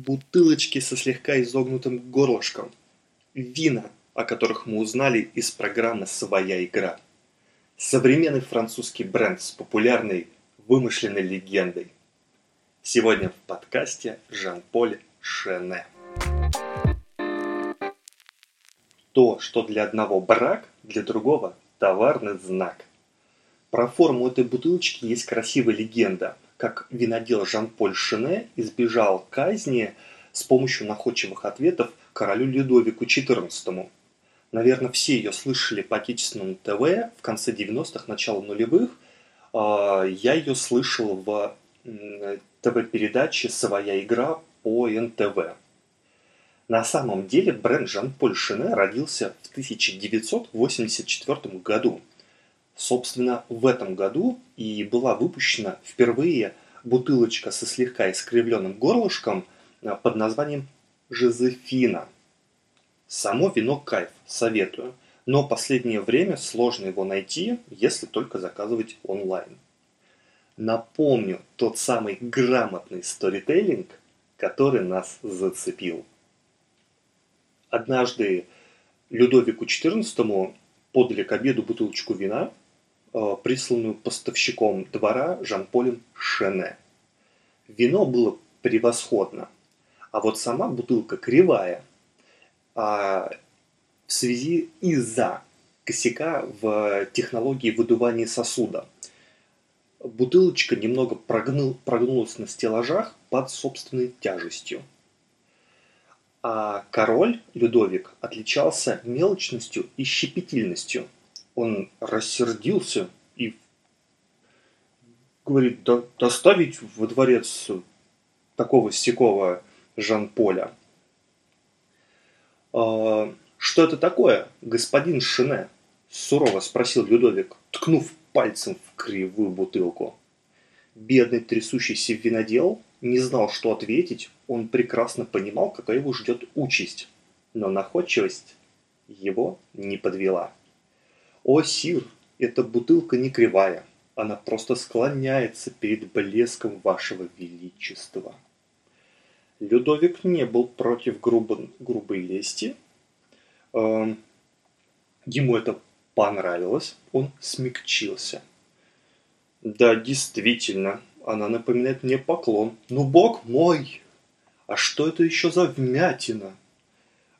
бутылочки со слегка изогнутым горлышком, вина, о которых мы узнали из программы «Своя игра», современный французский бренд с популярной вымышленной легендой. Сегодня в подкасте Жан-Поль Шене. То, что для одного брак, для другого товарный знак. Про форму этой бутылочки есть красивая легенда – как винодел Жан-Поль Шене избежал казни с помощью находчивых ответов королю Людовику XIV. Наверное, все ее слышали по отечественному ТВ в конце 90-х, начало нулевых. А, я ее слышал в ТВ-передаче «Своя игра» по НТВ. На самом деле бренд Жан-Поль Шене родился в 1984 году – Собственно, в этом году и была выпущена впервые бутылочка со слегка искривленным горлышком э, под названием «Жозефина». Само вино кайф, советую, но последнее время сложно его найти, если только заказывать онлайн. Напомню тот самый грамотный сторителлинг, который нас зацепил. Однажды Людовику XIV подали к обеду бутылочку вина, присланную поставщиком двора Жан-Полем Шене. Вино было превосходно, а вот сама бутылка кривая. А в связи из-за косяка в технологии выдувания сосуда. Бутылочка немного прогнул, прогнулась на стеллажах под собственной тяжестью. А король Людовик отличался мелочностью и щепетильностью – он рассердился и говорит, да, доставить во дворец такого стекого Жан-Поля. «А, «Что это такое, господин Шине?» – сурово спросил Людовик, ткнув пальцем в кривую бутылку. Бедный трясущийся винодел не знал, что ответить, он прекрасно понимал, какая его ждет участь, но находчивость его не подвела. О, Сир, эта бутылка не кривая, она просто склоняется перед блеском вашего величества. Людовик не был против грубо, грубой лести. Эм, ему это понравилось, он смягчился. Да, действительно, она напоминает мне поклон. Ну, бог мой! А что это еще за вмятина?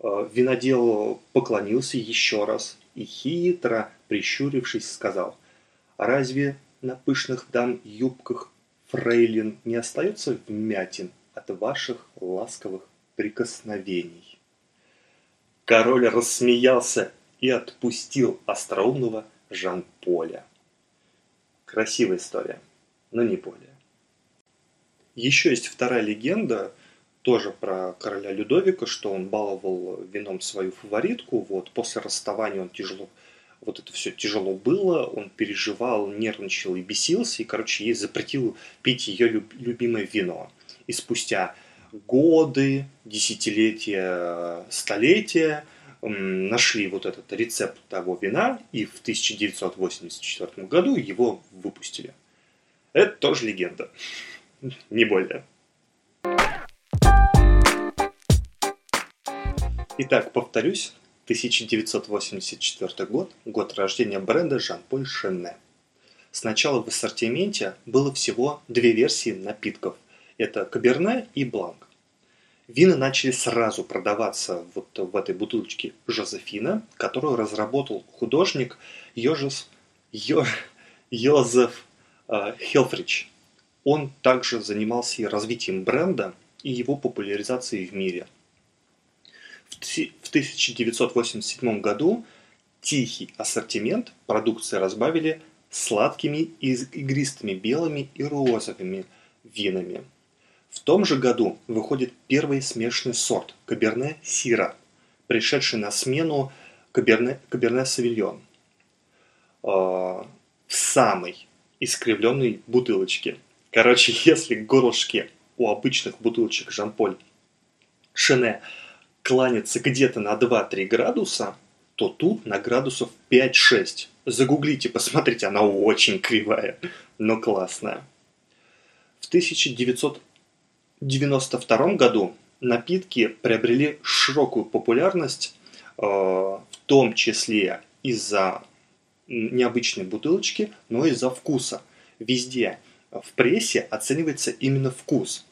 Э, винодел поклонился еще раз и хитро, прищурившись, сказал, «Разве на пышных дам юбках фрейлин не остается вмятин от ваших ласковых прикосновений?» Король рассмеялся и отпустил остроумного Жан-Поля. Красивая история, но не более. Еще есть вторая легенда – тоже про короля Людовика, что он баловал вином свою фаворитку. Вот после расставания он тяжело, вот это все тяжело было, он переживал, нервничал и бесился, и, короче, ей запретил пить ее люб, любимое вино. И спустя годы, десятилетия, столетия нашли вот этот рецепт того вина, и в 1984 году его выпустили. Это тоже легенда, не более. Итак, повторюсь, 1984 год, год рождения бренда Жан-Поль Шенне. Сначала в ассортименте было всего две версии напитков. Это Каберне и Бланк. Вина начали сразу продаваться вот в этой бутылочке Жозефина, которую разработал художник Йожес, Йо, Йозеф э, Хелфрич. Он также занимался и развитием бренда и его популяризацией в мире – в 1987 году тихий ассортимент продукции разбавили сладкими и игристыми белыми и розовыми винами. В том же году выходит первый смешанный сорт Каберне Сира, пришедший на смену Каберне, Каберне Савильон э, в самой искривленной бутылочке. Короче, если горлышки у обычных бутылочек Жан-Поль Шене кланяться где-то на 2-3 градуса, то тут на градусов 5-6. Загуглите, посмотрите, она очень кривая, но классная. В 1992 году напитки приобрели широкую популярность, э, в том числе из-за необычной бутылочки, но из-за вкуса. Везде в прессе оценивается именно вкус.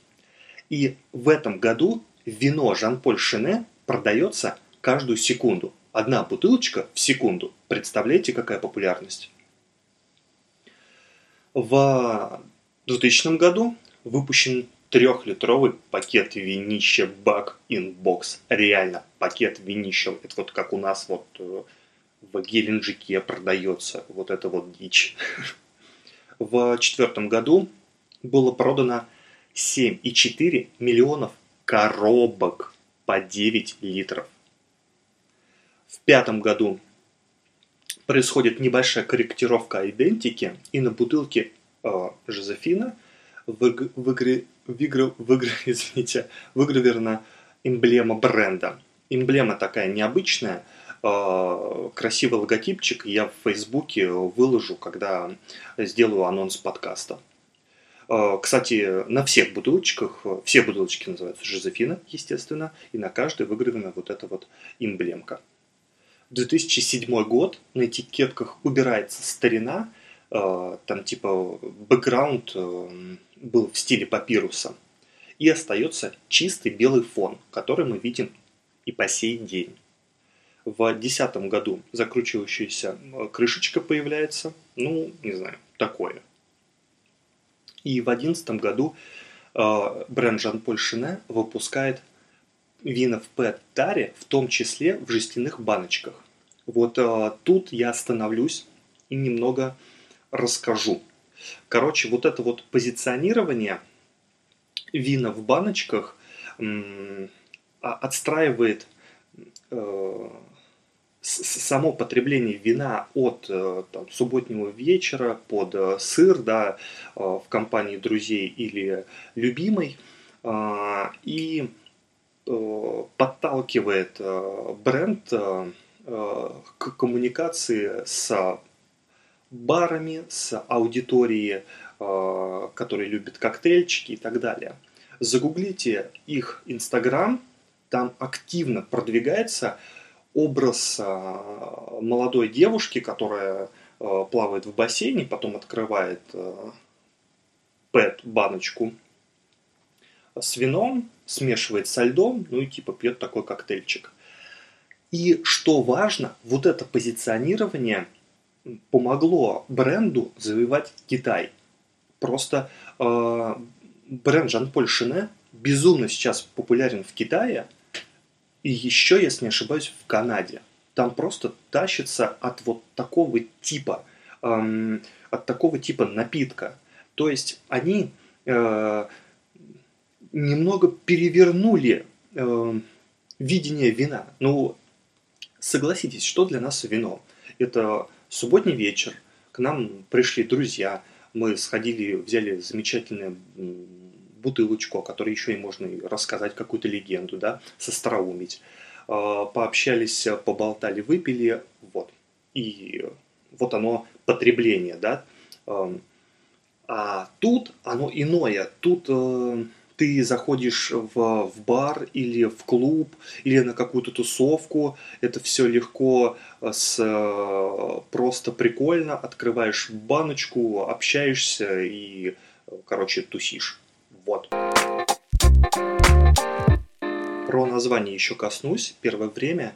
И в этом году вино Жан-Поль Шене продается каждую секунду. Одна бутылочка в секунду. Представляете, какая популярность? В 2000 году выпущен трехлитровый пакет винища Бак Inbox. Реально, пакет винища. Это вот как у нас вот э, в Геленджике продается. Вот это вот дичь. В четвертом году было продано 7,4 миллионов коробок по 9 литров. В пятом году происходит небольшая корректировка идентики, и на бутылке э, Жозефина в, в, игре, в, игре, в, игре, извините, выгравирована эмблема бренда. Эмблема такая необычная, э, красивый логотипчик, я в Фейсбуке выложу, когда сделаю анонс подкаста. Э, кстати, на всех бутылочках, все бутылочки называются Жозефина, естественно, и на каждой выгравирована вот эта вот эмблемка. 2007 год, на этикетках убирается старина, э, там типа бэкграунд э, был в стиле папируса, и остается чистый белый фон, который мы видим и по сей день. В 2010 году закручивающаяся крышечка появляется, ну, не знаю, такое. И в 2011 году бренд Жан-Поль Шине выпускает вина в пэт-таре, в том числе в жестяных баночках. Вот а, тут я остановлюсь и немного расскажу. Короче, вот это вот позиционирование вина в баночках м, а, отстраивает э, само потребление вина от э, там, субботнего вечера под э, сыр да, э, в компании друзей или любимой и подталкивает бренд к коммуникации с барами, с аудиторией, которые любят коктейльчики и так далее. Загуглите их Инстаграм, там активно продвигается образ а, молодой девушки, которая а, плавает в бассейне, потом открывает а, пэт-баночку с вином, смешивает со льдом, ну и типа пьет такой коктейльчик. И что важно, вот это позиционирование помогло бренду завоевать Китай. Просто э, бренд Жан-Поль Шине безумно сейчас популярен в Китае – и еще, если не ошибаюсь, в Канаде. Там просто тащится от вот такого типа, эм, от такого типа напитка. То есть они э, немного перевернули э, видение вина. Ну, согласитесь, что для нас вино? Это субботний вечер, к нам пришли друзья, мы сходили, взяли замечательное бутылочку, о которой еще и можно рассказать какую-то легенду, да, состроумить. А, пообщались, поболтали, выпили, вот. И вот оно потребление, да. А тут оно иное. Тут э, ты заходишь в, в бар или в клуб, или на какую-то тусовку, это все легко, э, с, э, просто прикольно, открываешь баночку, общаешься и, короче, тусишь. Вот. Про название еще коснусь. Первое время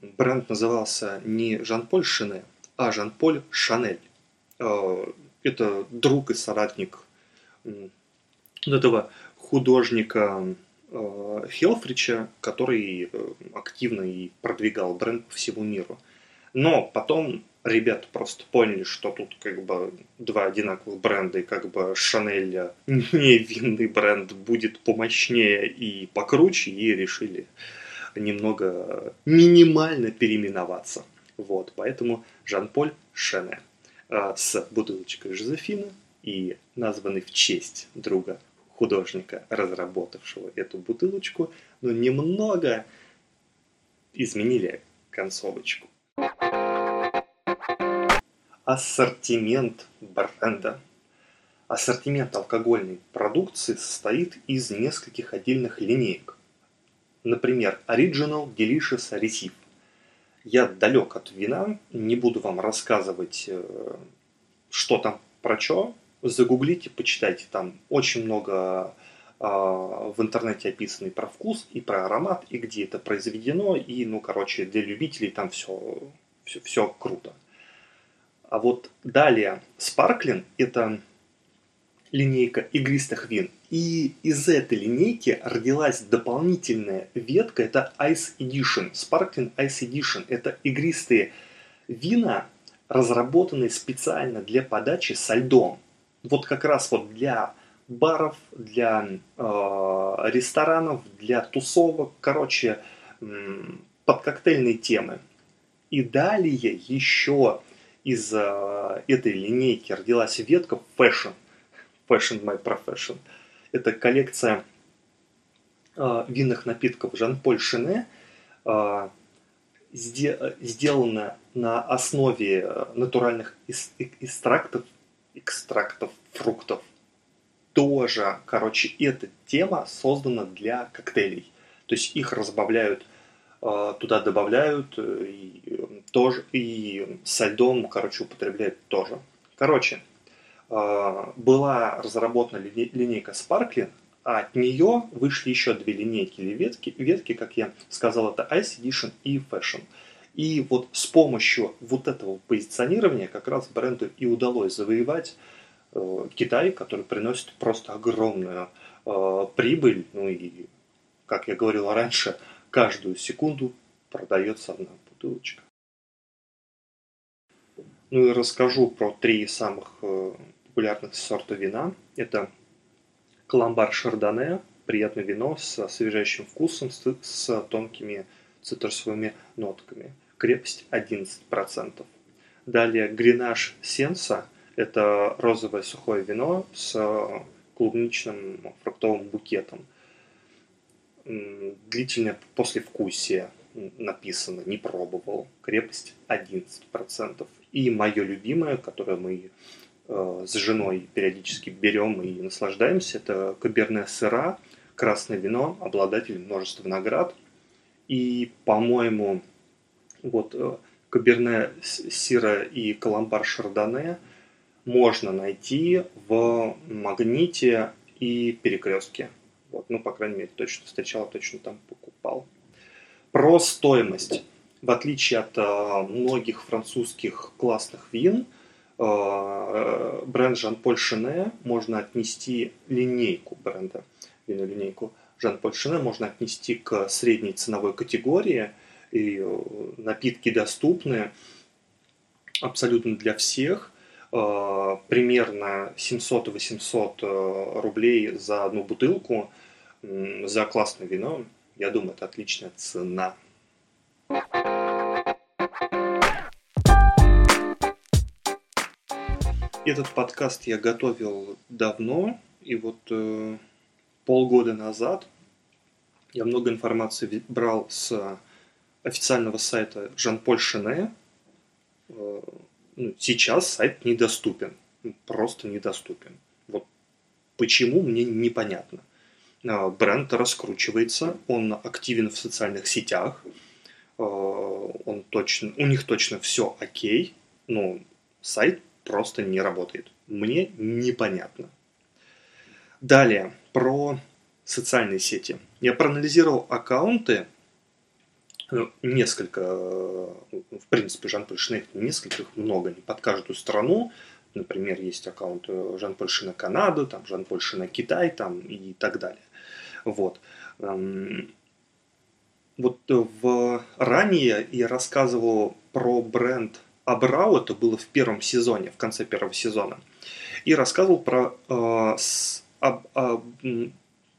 бренд назывался не Жан-Поль Шене, а Жан-Поль Шанель. Э, это друг и соратник этого художника э, Хелфрича, который э, активно и продвигал бренд по всему миру. Но потом ребята просто поняли, что тут как бы два одинаковых бренда, и как бы Шанель не винный бренд будет помощнее и покруче, и решили немного минимально переименоваться. Вот, поэтому Жан-Поль Шене а, с бутылочкой Жозефина и названный в честь друга художника, разработавшего эту бутылочку, но немного изменили концовочку ассортимент бренда. Ассортимент алкогольной продукции состоит из нескольких отдельных линеек. Например, Original Delicious Recipe. Я далек от вина, не буду вам рассказывать, э, что там про что. Загуглите, почитайте, там очень много а, в интернете описано и про вкус, и про аромат, и где это произведено, и, ну, короче, для любителей там все, все, все круто. А вот далее, Sparkling – это линейка игристых вин. И из этой линейки родилась дополнительная ветка, это Ice Edition, Sparkling Ice Edition. Это игристые вина, разработанные специально для подачи со льдом. Вот как раз вот для баров, для э, ресторанов, для тусовок, короче, под коктейльные темы. И далее еще из э, этой линейки родилась ветка Fashion. Fashion My Profession. Это коллекция э, винных напитков Жан-Поль Шене, э, сде, сделана на основе э, натуральных экстрактов, экстрактов фруктов. Тоже, короче, эта тема создана для коктейлей. То есть их разбавляют туда добавляют э, и, тоже, и со льдом, короче, употребляют тоже. Короче, а, была разработана линейка Sparkling, а от нее вышли еще две линейки или ветки, ветки, как я сказал, это Ice Edition и Fashion. И вот с помощью вот этого позиционирования как раз бренду и удалось завоевать э, Китай, который приносит просто огромную э, прибыль. Ну и, как я говорил раньше, каждую секунду продается одна бутылочка. Ну и расскажу про три самых э, популярных сорта вина. Это Каламбар Шардоне, приятное вино с освежающим вкусом, с тонкими цитрусовыми нотками. Крепость 11%. Далее Гренаж Сенса, это розовое сухое вино с клубничным фруктовым букетом. Длительное послевкусие написано, не пробовал. Крепость 11%. И мое любимое, которое мы Э, с женой периодически берем и наслаждаемся. Это Каберне Сыра, красное вино, обладатель множества наград. И, по-моему, вот э, Каберне Сира и Каламбар Шардоне можно найти в Магните и Перекрестке. Вот, ну, по крайней мере, точно встречал, точно там покупал. Про стоимость. В отличие от э, многих французских классных вин – Э, бренд Жан-Поль Шене можно отнести линейку бренда, линейку Жан-Поль Шене можно отнести к средней ценовой категории, и э, напитки доступны абсолютно для всех. Э, примерно 700-800 рублей за одну бутылку за классное вино. Я думаю, это отличная цена. Этот подкаст я готовил давно, и вот э, полгода назад я много информации брал с официального сайта Жан-Поль Шене. Э, ну, сейчас сайт недоступен, просто недоступен. Вот почему, мне непонятно. Э, бренд раскручивается, он активен в социальных сетях, э, он точно, у них точно все окей, но сайт просто не работает. Мне непонятно. Далее, про социальные сети. Я проанализировал аккаунты, ну, несколько, в принципе, Жан-Поль Шне, несколько, много, не под каждую страну. Например, есть аккаунт Жан-Поль Шина Канада, там Жан-Поль Шина Китай, там и так далее. Вот. Эм, вот в ранее я рассказывал про бренд Абрау, это было в первом сезоне, в конце первого сезона, и рассказывал про э, с, об, об,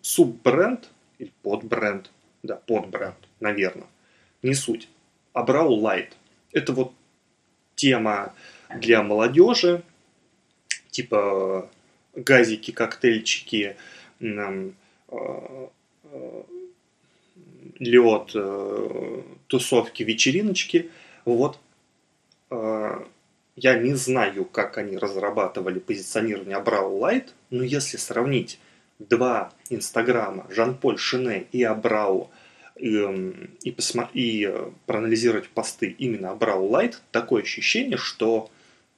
суббренд или подбренд, да, подбренд, наверное, не суть, Абрау Light. Это вот тема для молодежи, типа газики, коктейльчики, э, э, лед, э, тусовки, вечериночки. Вот Э, я не знаю, как они разрабатывали позиционирование Абрау Light, но если сравнить два инстаграма Jean-Paul Chenet и Абрау и, эм, и, посма- и э, проанализировать посты именно Абрау Лайт, такое ощущение, что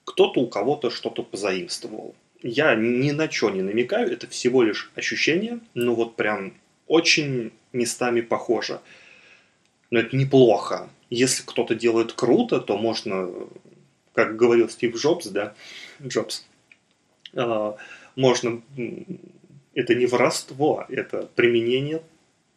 кто-то у кого-то что-то позаимствовал. Я ни на что не намекаю, это всего лишь ощущение, но вот прям очень местами похоже. Но это неплохо. Если кто-то делает круто, то можно, как говорил Стив Джобс, да, Джобс, э, можно, это не воровство, это применение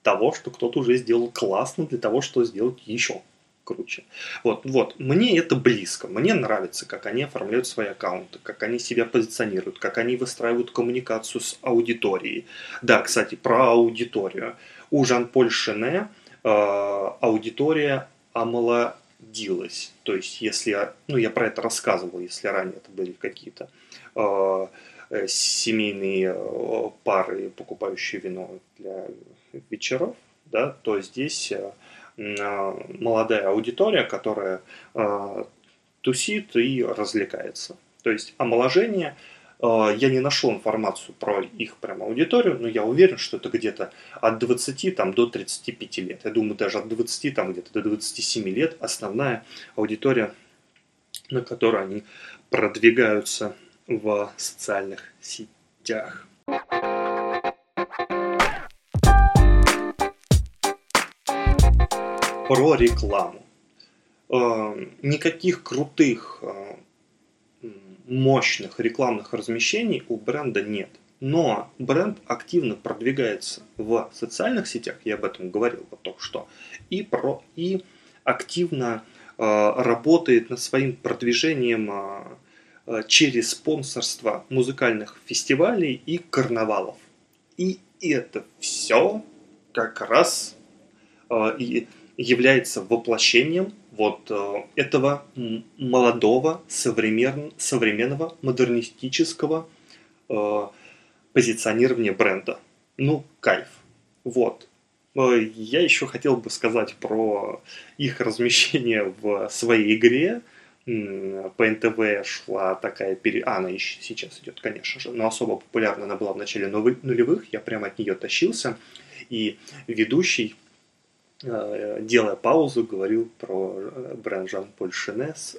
того, что кто-то уже сделал классно для того, чтобы сделать еще круче. Вот, вот, мне это близко, мне нравится, как они оформляют свои аккаунты, как они себя позиционируют, как они выстраивают коммуникацию с аудиторией. Да, кстати, про аудиторию. У Жан-Поль Шене э, аудитория омолодилась. То есть, если, ну, я про это рассказывал, если ранее это были какие-то э, э семейные э, пары, покупающие вино для вечеров, да, то здесь э, а, молодая аудитория, которая э, тусит и развлекается. То есть омоложение, э, я не нашел информацию про их прям аудиторию, но я уверен, что это где-то от 20 там, до 35 лет. Я думаю, даже от 20 там, где-то до 27 лет основная аудитория, на которую они продвигаются в социальных сетях. Про рекламу. Э, никаких крутых, э, мощных рекламных размещений у бренда нет. Но бренд активно продвигается в социальных сетях, я об этом говорил вот только что, и, про, и активно э, работает над своим продвижением через спонсорство музыкальных фестивалей и карнавалов. И это все как раз и является воплощением вот э, этого молодого, современ, современного, модернистического э, позиционирования бренда. Ну, кайф. Вот. Э, я еще хотел бы сказать про их размещение в своей игре. По НТВ шла такая пере... А, она еще сейчас идет, конечно же, но особо популярна она была в начале нулевых. Я прямо от нее тащился. И ведущий делая паузу, говорил про э, бренд Жан-Поль Шене с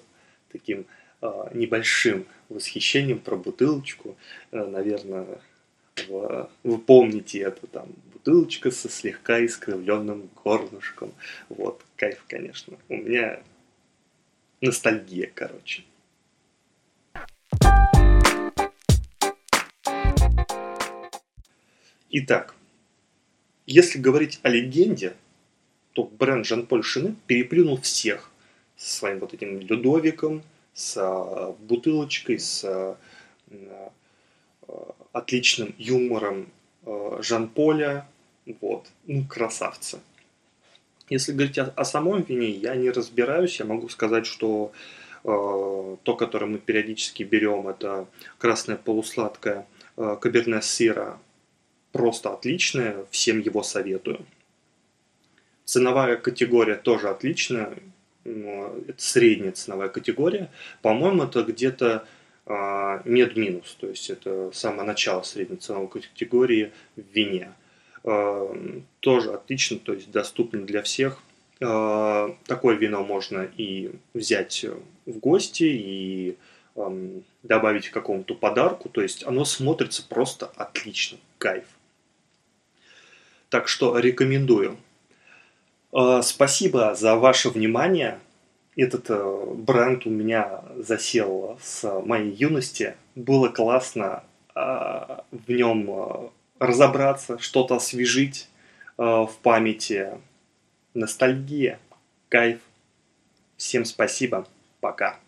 таким э, небольшим восхищением про бутылочку. Наверное, вы помните это, там, бутылочка со слегка искривленным горлышком. Вот, кайф, конечно. У меня ностальгия, короче. Итак, если говорить о легенде, то бренд Жан-Поль Шины переплюнул всех со своим вот этим Людовиком, с а, бутылочкой, с а, а, отличным юмором Жан-Поля. Вот. Ну, красавцы. Если говорить о, о самом вине, я не разбираюсь. Я могу сказать, что э, то, которое мы периодически берем, это красное полусладкое э, каберне сыра, просто отличное. Всем его советую. Ценовая категория тоже отличная. Это средняя ценовая категория. По-моему, это где-то а, мед-минус. То есть это самое начало средней ценовой категории в вине. А, тоже отлично, то есть доступно для всех. А, такое вино можно и взять в гости, и добавить какому-то подарку. То есть оно смотрится просто отлично. Кайф. Так что рекомендую. Э, спасибо за ваше внимание. Этот э, бренд у меня засел с моей юности. Было классно э, в нем разобраться, что-то освежить в памяти. Ностальгия, кайф. Всем спасибо. Пока.